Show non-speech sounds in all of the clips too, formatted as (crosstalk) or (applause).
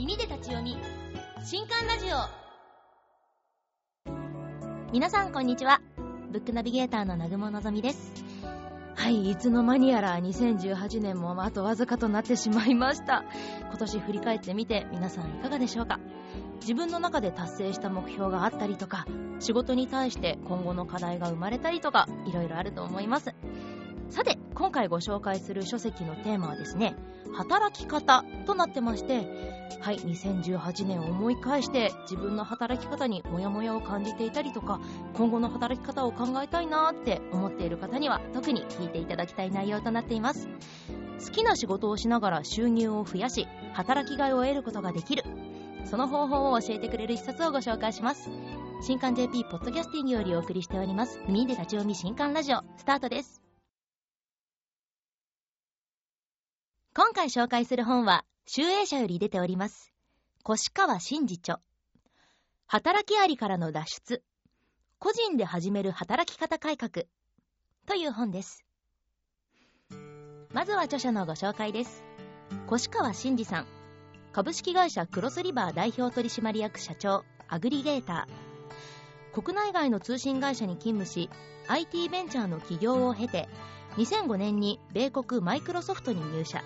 耳で立ち読み新刊ラジオ。皆さんこんにちは。ブックナビゲーターの南雲のぞみです。はいいつの間にやら2018年もあとわずかとなってしまいました。今年振り返ってみて皆さんいかがでしょうか？自分の中で達成した目標があったりとか仕事に対して今後の課題が生まれたりとかいろいろあると思います。さて今回ご紹介する書籍のテーマはですね働き方となってましてはい2018年を思い返して自分の働き方にモヤモヤを感じていたりとか今後の働き方を考えたいなって思っている方には特に聞いていただきたい内容となっています。好きな仕事をしながら収入を増やし働きがいを得ることができる。その方法を教えてくれる一冊をご紹介します。新刊 JP ポッドキャスティングよりお送りしております。耳で立ち読み新刊ラジオスタートです。今回紹介する本は、集英社より出ております。越川真治著。働きありからの脱出。個人で始める働き方改革。という本です。まずは著者のご紹介です。越川真治さん。株式会社クロスリバー代表取締役社長、アグリゲーター。国内外の通信会社に勤務し、IT ベンチャーの起業を経て、2005年に米国マイクロソフトに入社。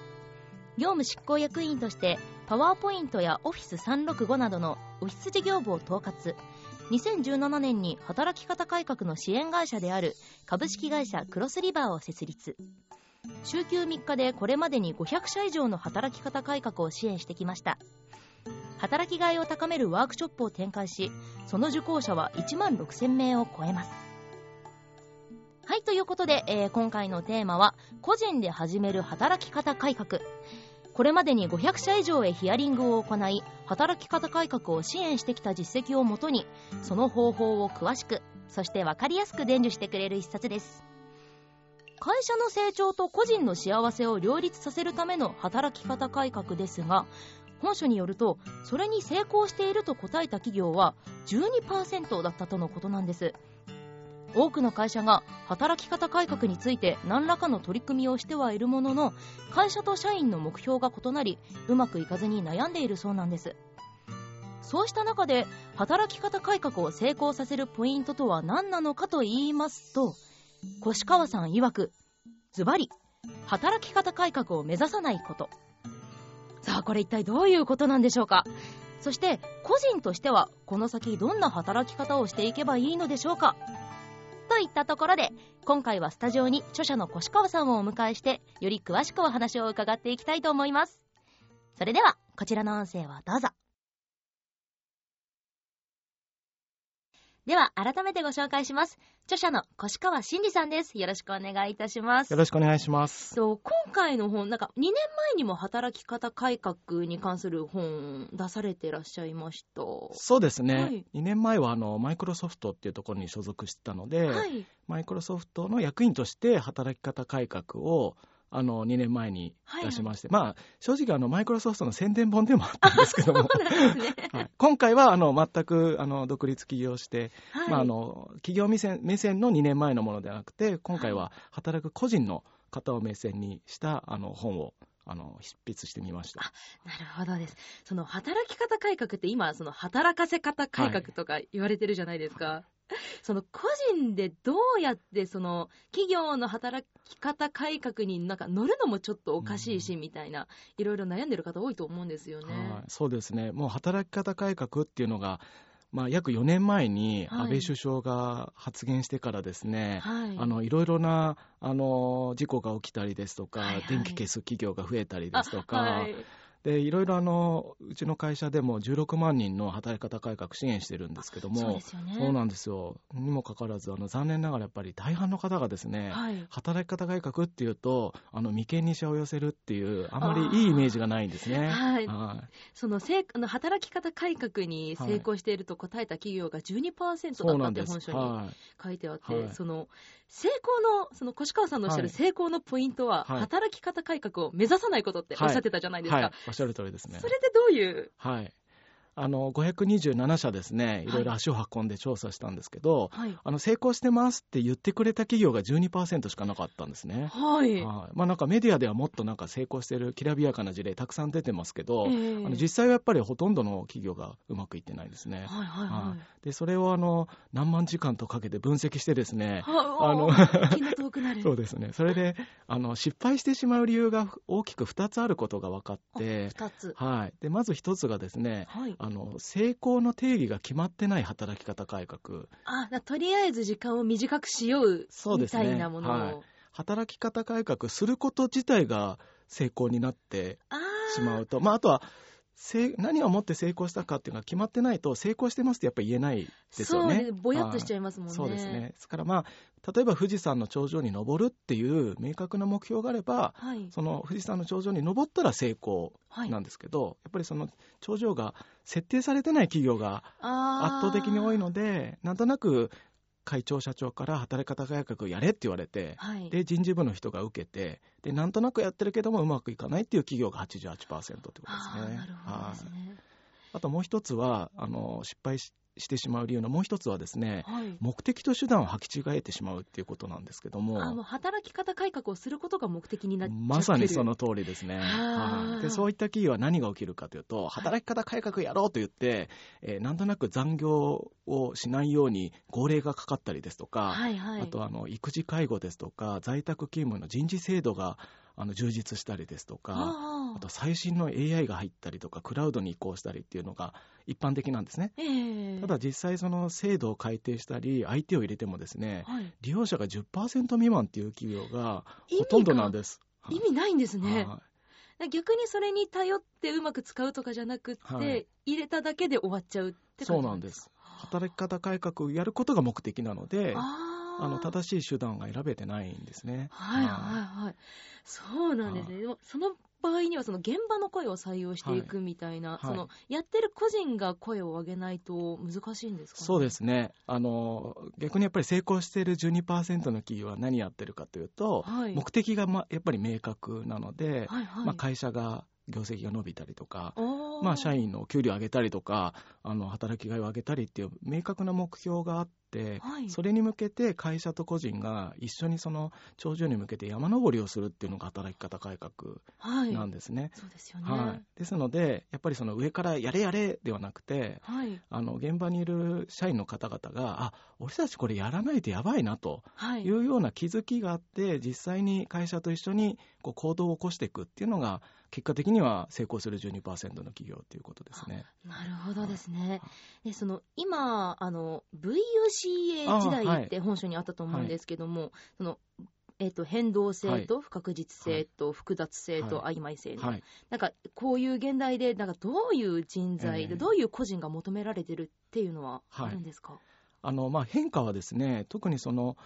業務執行役員としてパワーポイントやオフィス365などのオフィス事業部を統括。2017年に働き方改革の支援会社である株式会社クロスリバーを設立。週休3日でこれまでに500社以上の働き方改革を支援してきました。働きがいを高めるワークショップを展開しその受講者は1万6000名を超えます。はいということで、えー、今回のテーマは個人で始める働き方改革。これまでに500社以上へヒアリングを行い働き方改革を支援してきた実績をもとにその方法を詳しくそして分かりやすく伝授してくれる一冊です。会社の成長と個人の幸せを両立させるための働き方改革ですが本書によるとそれに成功していると答えた企業は12%だったとのことなんです。多くの会社が働き方改革について何らかの取り組みをしてはいるものの会社と社員の目標が異なりうまくいかずに悩んでいるそうなんです。そうした中で働き方改革を成功させるポイントとは何なのかと言いますと越川さん曰くズバリ働き方改革を目指さないこと。さあこれ一体どういうことなんでしょうか。そして個人としてはこの先どんな働き方をしていけばいいのでしょうか。といったところで今回はスタジオに著者の越川さんをお迎えしてより詳しくお話を伺っていきたいと思います。それではこちらの音声をどうぞ。では改めてご紹介します。著者の越川真司さんです。よろしくお願いいたします。よろしくお願いします。今回の本なんか2年前にも働き方改革に関する本出されてらっしゃいました。そうですね、はい、2年前はあのマイクロソフトっていうところに所属してたので、はい、マイクロソフトの役員として働き方改革をあの2年前に出しまして、はいはい、まあ正直あのマイクロソフトの宣伝本でもあったんですけども、ね。(laughs) はい、今回はあの全くあの独立起業して、はい、まあ、あの企業目線目線の2年前のものではなくて今回は働く個人の方を目線にしたあの本をあの執筆してみました。なるほどです。その働き方改革って今その働かせ方改革とか言われてるじゃないですか、はい (laughs) その個人でどうやってその企業の働き方改革になんか乗るのもちょっとおかしいしみたいな、いろいろ悩んでる方多いと思うんですよね。はい、そうですね。もう働き方改革っていうのがまあ、約4年前に安倍首相が発言してからですね、はい、あのいろいろなあの事故が起きたりですとか、はいはい、電気消す企業が増えたりですとか、はい、でいろいろあのうちの会社でも16万人の働き方改革支援してるんですけどもそうですよ、ね、そうなんですよ。にもかかわらずあの残念ながらやっぱり大半の方がですね、はい、働き方改革っていうとあの眉間にしわを寄せるっていうあまりいいイメージがないんですね。はい、はい、そのせあの働き方改革に成功していると答えた企業が12%だったって本書に書いてあって、はい、その成功のその越川さんのおっしゃる成功のポイントは、働き方改革を目指さないことっておっしゃってたじゃないですか。おっしゃる通りですね。それでどういうはい。あの527社ですね、いろいろ足を運んで調査したんですけど、はい、あの成功してますって言ってくれた企業が12%しかなかったんですね。はい。はい、まあなんかメディアではもっとなんか成功してるきらびやかな事例たくさん出てますけど、えー、あの実際はやっぱりほとんどの企業がうまくいってないですね。はいはいはい。でそれをあの何万時間とかけて分析してですね、(laughs) あの (laughs) そうですね。それであの失敗してしまう理由が大きく2つあることが分かって、2つ。はい。でまず1つがですね、はい、あの成功の定義が決まってない働き方改革。あとりあえず時間を短くしようみたいなものを、ねはい、働き方改革すること自体が成功になってしまうと。まあ、あとは何をもって成功したかっていうのが決まってないと成功してますってやっぱり言えないですよね。そうね。ぼやっとしちゃいますもんね。そうですね。ですからまあ例えば富士山の頂上に登るっていう明確な目標があれば、はい、その富士山の頂上に登ったら成功なんですけど、はい、やっぱりその頂上が設定されてない企業が圧倒的に多いのでなんとなく会長社長から働き方改革やれって言われて、はい、で人事部の人が受けてでなんとなくやってるけどもうまくいかないっていう企業が88%ってことですね。あともう一つはあの失敗ししてしまう理由のもう一つはですね、はい、目的と手段を履き違えてしまうっていうことなんですけども働き方改革をすることが目的になっまさにその通りですね、はい、でそういった企業は何が起きるかというと働き方改革やろうと言って、えー、なんとなく残業をしないように号令がかかったりですとか、はいはい、あとあの育児介護ですとか在宅勤務の人事制度があの充実したりですとかあと最新の AI が入ったりとかクラウドに移行したりっていうのが一般的なんですね、えー、ただ実際その制度を改定したり相手を入れてもですね、はい、利用者が10%未満っていう企業がほとんどなんです。意味ないんですね、はい、逆にそれに頼ってうまく使うとかじゃなくって、はい、入れただけで終わっちゃうってそうなんです。働き方改革をやることが目的なのであの正しい手段が選べてないんですね。はいはい。はい。そうなんですね。でもその場合にはその現場の声を採用していくみたいな、はい、そのやってる個人が声を上げないと難しいんですか、ね、そうですね。あの逆にやっぱり成功している12%の企業は何やってるかというと、はい、目的が、ま、やっぱり明確なので、はいはい、まあ、会社が業績が伸びたりとか、まあ、社員の給料を上げたりとかあの働きがいを上げたりっていう明確な目標があって、はい、それに向けて会社と個人が一緒にその頂上に向けて山登りをするっていうのが働き方改革なんですね。はい、そうですよね、はい、ですのでやっぱりその上からやれやれではなくて、はい、あの現場にいる社員の方々があ俺たちこれやらないとやばいなというような気づきがあって実際に会社と一緒にこう行動を起こしていくっていうのが結果的には成功する12%の企業ということですね。なるほどですね。でその今あの VUCA 時代って本書にあったと思うんですけども、はい、そのえーと、変動性と不確実性と複雑性と曖昧性、はい、なんかこういう現代でなんかどういう人材で、えー、どういう個人が求められてるっていうのはあるんですか、はい、あのまあ、変化はですね特にその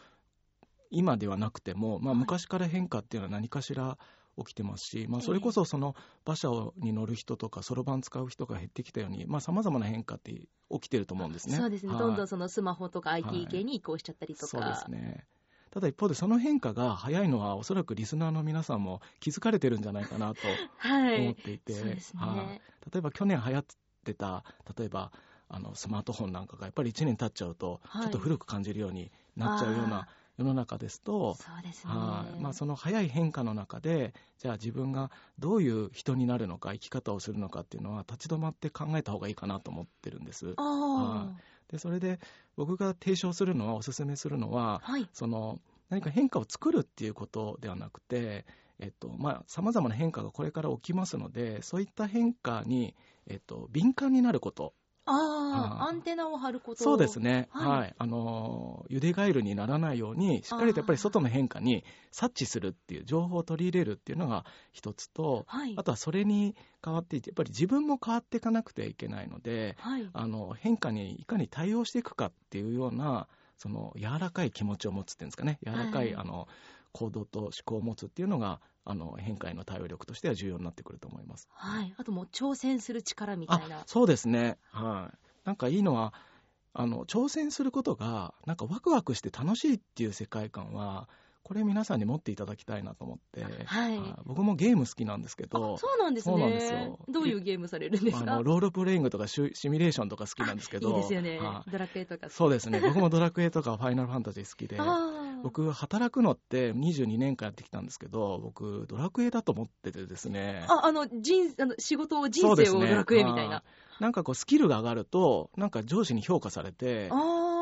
今ではなくても、まあ、昔から変化っていうのは何かしら起きてますし、まあ、それこそその馬車に乗る人とかそろばん使う人が減ってきたようにさまざ、まな変化って起きてると思うんですね。そうですね、はい、どんどんそのスマホとか IT 系に移行しちゃったりとか、はい、そうですね。ただ一方でその変化が早いのはおそらくリスナーの皆さんも気づかれてるんじゃないかなと思っていて、はいね。はい、例えば去年流行ってた例えばあのスマートフォンなんかがやっぱり1年経っちゃうとちょっと古く感じるようになっちゃうような世の中ですとそうですね、まあ、その早い変化の中でじゃあ自分がどういう人になるのか生き方をするのかっていうのは立ち止まって考えた方がいいかなと思ってるんです。でそれで僕が提唱するのはおすすめするのは、はい、その何か変化を作るっていうことではなくてさまざ、まな変化がこれから起きますのでそういった変化に、えっと、敏感になることああ、アンテナを張ること。そうですね、はい、はい、あのゆでガエルにならないようにしっかりとやっぱり外の変化に察知するっていう情報を取り入れるっていうのが一つと、はい、あとはそれに変わっていてやっぱり自分も変わっていかなくてはいけないので、はい、あの変化にいかに対応していくかっていうようなその柔らかい気持ちを持つっていうんですかね柔らかい、あの行動と思考を持つっていうのがあの変化への対応力としては重要になってくると思います。はい。あともう挑戦する力みたいな。そうですね。はい。なんかいいのはあの挑戦することがなんかワクワクして楽しいっていう世界観はこれ皆さんに持っていただきたいなと思って、はい、僕もゲーム好きなんですけどそうなんですね。そうなんですよ。どういうゲームされるんですか？あのロールプレイングとかシミュレーションとか好きなんですけどいいですよね、ドラクエとか。そうですね。僕もドラクエとかファイナルファンタジー好きで僕働くのって22年間やってきたんですけど僕ドラクエだと思っててですね。ああの人あの仕事を人生をドラクエみたいな、なんかこうスキルが上がるとなんか上司に評価されて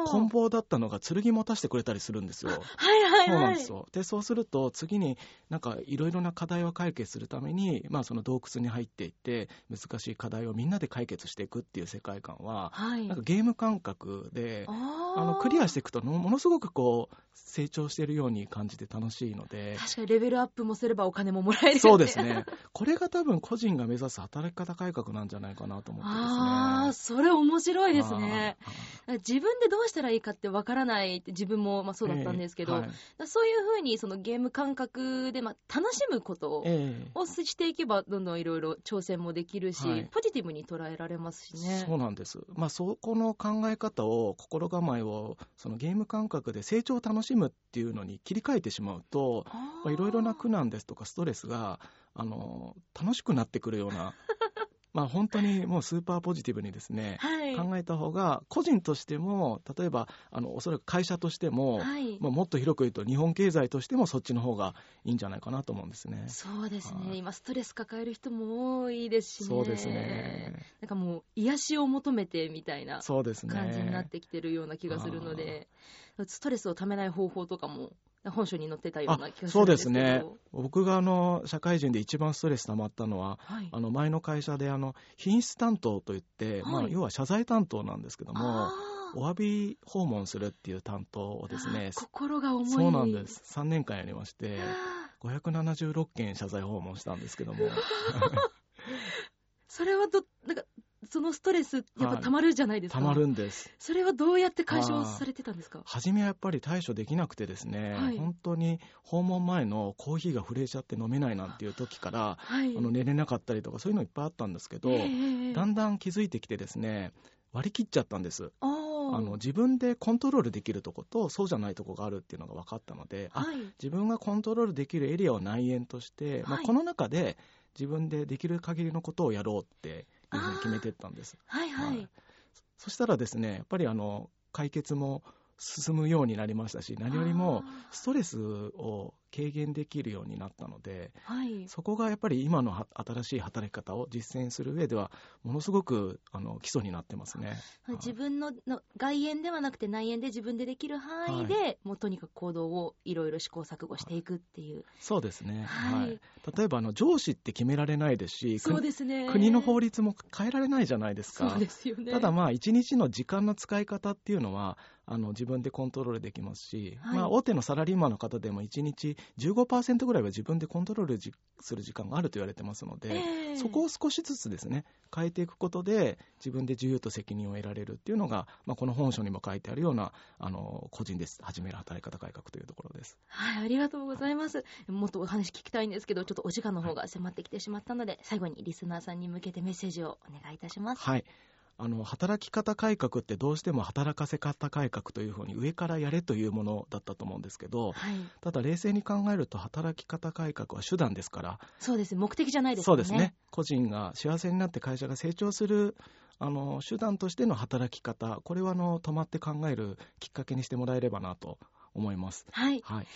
棍棒だったのが剣持たせてくれたりするんですよ。はいはいはい。そうなんですよ。で、そうすると次になんかいろいろな課題を解決するために、まあその洞窟に入っていって難しい課題をみんなで解決していくっていう世界観は、はい、なんかゲーム感覚で、あのクリアしていくとものすごくこう成長しているように感じて楽しいので。確かにレベルアップもすればお金ももらえる、ね、そうですね。これが多分個人が目指す働き方改革なんじゃないかなと思ってですね。ああ、それ面白いですね。自分でどうしたらいいかってわからないって自分もまあそうだったんですけど、えーはい、そういうふうにそのゲーム感覚でまあ楽しむことをしていけばどんどんいろいろ挑戦もできるし、はい、ポジティブに捉えられますしね。そうなんです。まあそこの考え方を心構えをそのゲーム感覚で成長を楽しむっていうのに切り替えてしまうと、いろいろな苦難ですとかストレスがあの楽しくなってくるようなまあ、本当にもうスーパーポジティブにですね、はい、考えた方が個人としても例えばあのおそらく会社としても、はい、まあ、もっと広く言うと日本経済としてもそっちの方がいいんじゃないかなと思うんですね。そうですね、今ストレス抱える人も多いですしね。そうですね。なんかもう癒しを求めてみたいな感じになってきてるような気がするので、ストレスをためない方法とかも本書に載ってたような気がするんですけど。そうですね。僕があの社会人で一番ストレス溜まったのは、はい、あの前の会社であの品質担当といって、はい、まあ、要は謝罪担当なんですけどもお詫び訪問するっていう担当をですね心が重い。そうなんです。3年間やりまして576件謝罪訪問したんですけども。(laughs) (laughs) それはどなんかそのストレス、やっぱたまるじゃないですか。たまるんです。それはどうやって解消されてたんですか？初めはやっぱり対処できなくてですね、はい、本当に訪問前のコーヒーが震えちゃって飲めないなんていう時から、はい、あの寝れなかったりとかそういうのいっぱいあったんですけど、だんだん気づいてきてですね、割り切っちゃったんです。あの自分でコントロールできるとことそうじゃないとこがあるっていうのが分かったので、はい、自分がコントロールできるエリアを内縁として、まあ、この中で自分でできる限りのことをやろうっていうふうに決めていったんです。はいはい、はい、そしたらですねやっぱりあの解決も進むようになりましたし何よりもストレスを軽減できるようになったので、はい、そこがやっぱり今の新しい働き方を実践する上ではものすごくあの基礎になってますね。自分のの外縁ではなくて内縁で自分でできる範囲で、はい、もうとにかく行動をいろいろ試行錯誤していくっていう。そうですね、はい、例えばあの上司って決められないですしそうですね。国の法律も変えられないじゃないですか。そうですよね。ただまあ一日の時間の使い方っていうのはあの自分でコントロールできますし、はい、まあ、大手のサラリーマンの方でも1日15%ぐらいは自分でコントロールする時間があると言われてますので、えー、そこを少しずつですね変えていくことで自分で自由と責任を得られるっていうのが、まあ、この本書にも書いてあるようなあの個人で始める働き方改革というところです。はい、ありがとうございます。もっとお話聞きたいんですけど、ちょっとお時間の方が迫ってきてしまったので、はい、最後にリスナーさんに向けてメッセージをお願いいたします。はい。あの働き方改革ってどうしても働かせ方改革というふうに上からやれというものだったと思うんですけど、はい、ただ冷静に考えると働き方改革は手段ですから。そうです目的じゃないですね。そうですね。個人が幸せになって会社が成長するあの手段としての働き方これはあの止まって考えるきっかけにしてもらえればなと思います。はい、はい。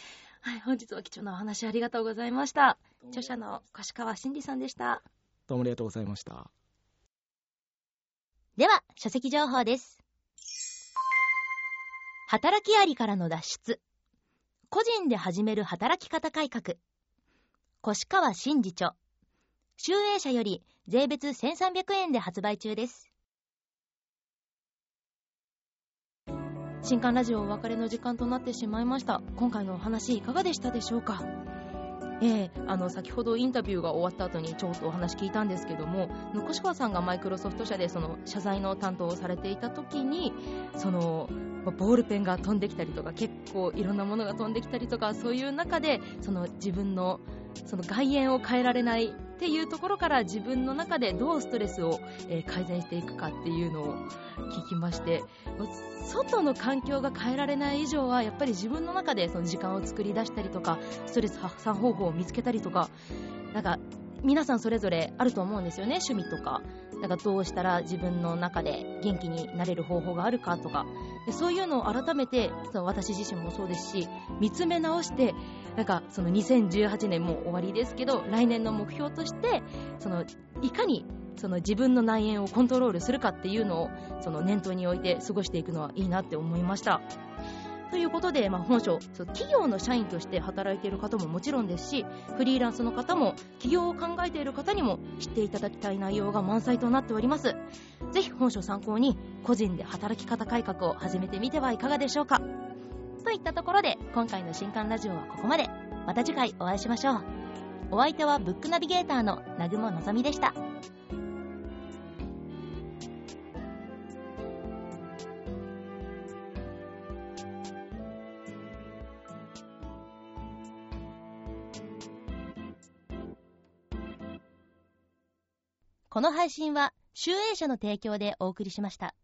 はい、本日は貴重なお話ありがとうございました。著者の越川真理さんでした。どうもありがとうございましたでは、書籍情報です。働きありからの脱出。個人で始める働き方改革。越川真治著。集英社より税別1300円で発売中です。新刊ラジオお別れの時間となってしまいました。今回のお話いかがでしたでしょうか？えー、あの先ほどインタビューが終わった後にちょっとお話聞いたんですけども越川さんがマイクロソフト社でその謝罪の担当をされていた時にそのボールペンが飛んできたりとか結構いろんなものが飛んできたりとかそういう中でその自分のその外縁を変えられないっていうところから自分の中でどうストレスを、え、改善していくかっていうのを聞きまして外の環境が変えられない以上はやっぱり自分の中でその時間を作り出したりとかストレス発散方法を見つけたりとかなんか皆さんそれぞれあると思うんですよね。趣味とか。なんかどうしたら自分の中で元気になれる方法があるかとか。でそういうのを改めてその私自身もそうですし見つめ直してなんかその2018年も終わりですけど来年の目標としてそのいかにその自分の内縁をコントロールするかっていうのをその念頭に置いて過ごしていくのはいいなって思いました。ということで、まあ、本書企業の社員として働いている方ももちろんですしフリーランスの方も起業を考えている方にも知っていただきたい内容が満載となっております。ぜひ本書参考に個人で働き方改革を始めてみてはいかがでしょうか。といったところで今回の新刊ラジオはここまで。また次回お会いしましょう。お相手はブックナビゲーターの南雲のぞみでした。この配信は、集英社の提供でお送りしました。